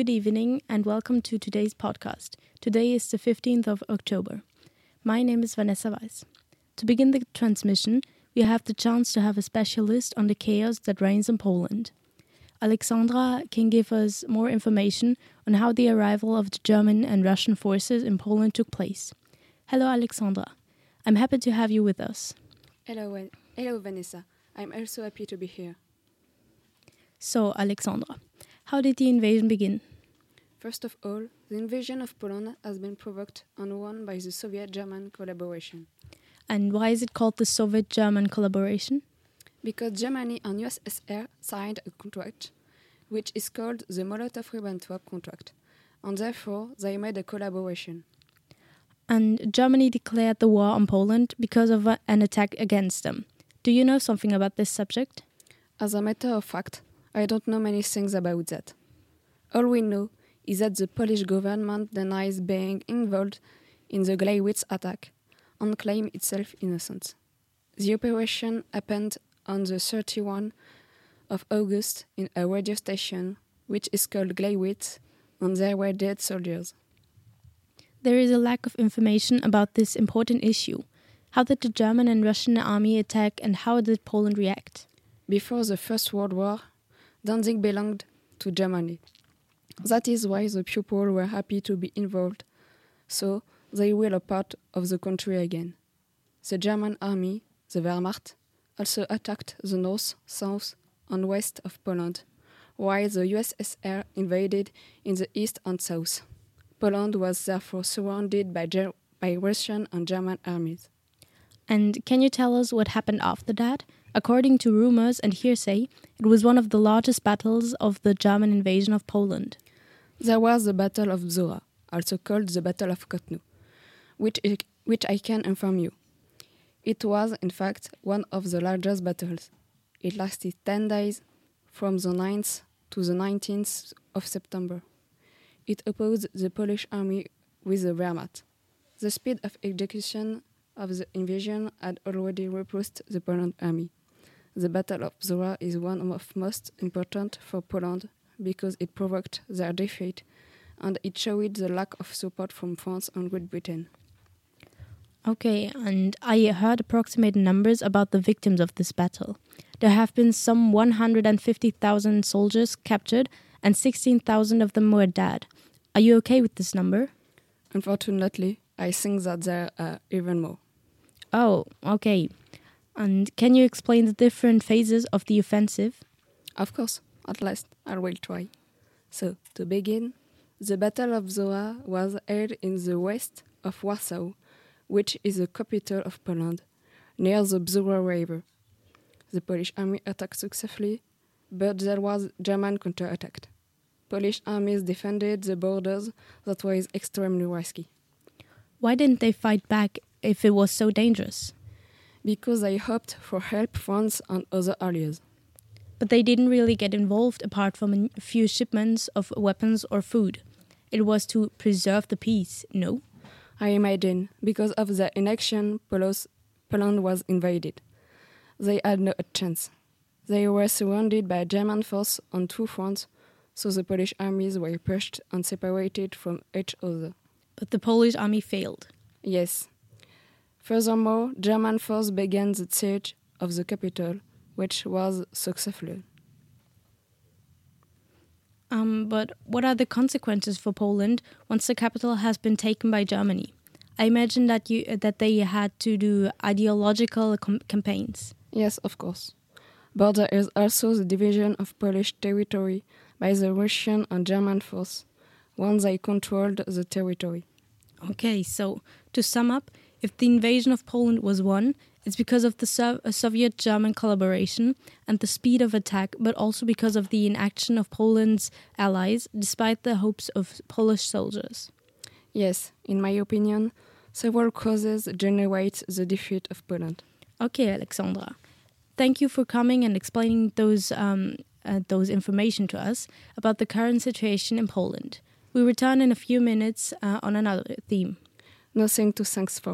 Good evening and welcome to today's podcast. Today is the 15th of October. My name is Vanessa Weiss. To begin the transmission, we have the chance to have a specialist on the chaos that reigns in Poland. Alexandra can give us more information on how the arrival of the German and Russian forces in Poland took place. Hello, Alexandra. I'm happy to have you with us. Hello, hello, Vanessa. I'm also happy to be here. So, Alexandra, how did the invasion begin? First of all, the invasion of Poland has been provoked and won by the Soviet-German collaboration. And why is it called the Soviet German collaboration? Because Germany and USSR signed a contract, which is called the Molotov-Ribbentrop contract, and therefore they made a collaboration. And Germany declared the war on Poland because of an attack against them. Do you know something about this subject? As a matter of fact, I don't know many things about that. All we know is that the Polish government denies being involved in the Gleiwitz attack and claims itself innocent. The operation happened on the 31 of August in a radio station which is called Gleiwitz and there were dead soldiers. There is a lack of information about this important issue. How did the German and Russian army attack and how did Poland react? Before the First World War, Danzig belonged to Germany. That is why the people were happy to be involved, so they were a part of the country again. The German army, the Wehrmacht, also attacked the north, south, and west of Poland, while the USSR invaded in the east and south. Poland was therefore surrounded by, Ger- by Russian and German armies. And can you tell us what happened after that? According to rumors and hearsay, it was one of the largest battles of the German invasion of Poland. There was the Battle of Bzura, also called the Battle of Kutno, which I, which I can inform you. It was, in fact, one of the largest battles. It lasted 10 days, from the 9th to the 19th of September. It opposed the Polish army with the Wehrmacht. The speed of execution of the invasion had already repulsed the Poland army. The Battle of Bzura is one of most important for Poland because it provoked their defeat and it showed the lack of support from France and Great Britain. Okay, and I heard approximate numbers about the victims of this battle. There have been some 150,000 soldiers captured and 16,000 of them were dead. Are you okay with this number? Unfortunately, I think that there are even more. Oh, okay. And can you explain the different phases of the offensive? Of course, at last, I will try. So, to begin, the Battle of Bzura was held in the west of Warsaw, which is the capital of Poland, near the Bzura River. The Polish army attacked successfully, but there was German counterattack. Polish armies defended the borders that was extremely risky. Why didn't they fight back if it was so dangerous? because they hoped for help from France and other allies. But they didn't really get involved apart from a few shipments of weapons or food. It was to preserve the peace, no? I imagine because of their inaction, Poland was invaded. They had no chance. They were surrounded by German force on two fronts, so the Polish armies were pushed and separated from each other. But the Polish army failed. Yes. Furthermore, German force began the siege of the capital, which was successful. Um, but what are the consequences for Poland once the capital has been taken by Germany? I imagine that you that they had to do ideological campaigns. Yes, of course. But there is also the division of Polish territory by the Russian and German force once they controlled the territory. Okay, so to sum up, if the invasion of Poland was won, it's because of the so- Soviet German collaboration and the speed of attack, but also because of the inaction of Poland's allies, despite the hopes of Polish soldiers. Yes, in my opinion, several causes generate the defeat of Poland. Okay, Alexandra, thank you for coming and explaining those um, uh, those information to us about the current situation in Poland. We return in a few minutes uh, on another theme. Nothing to thanks for.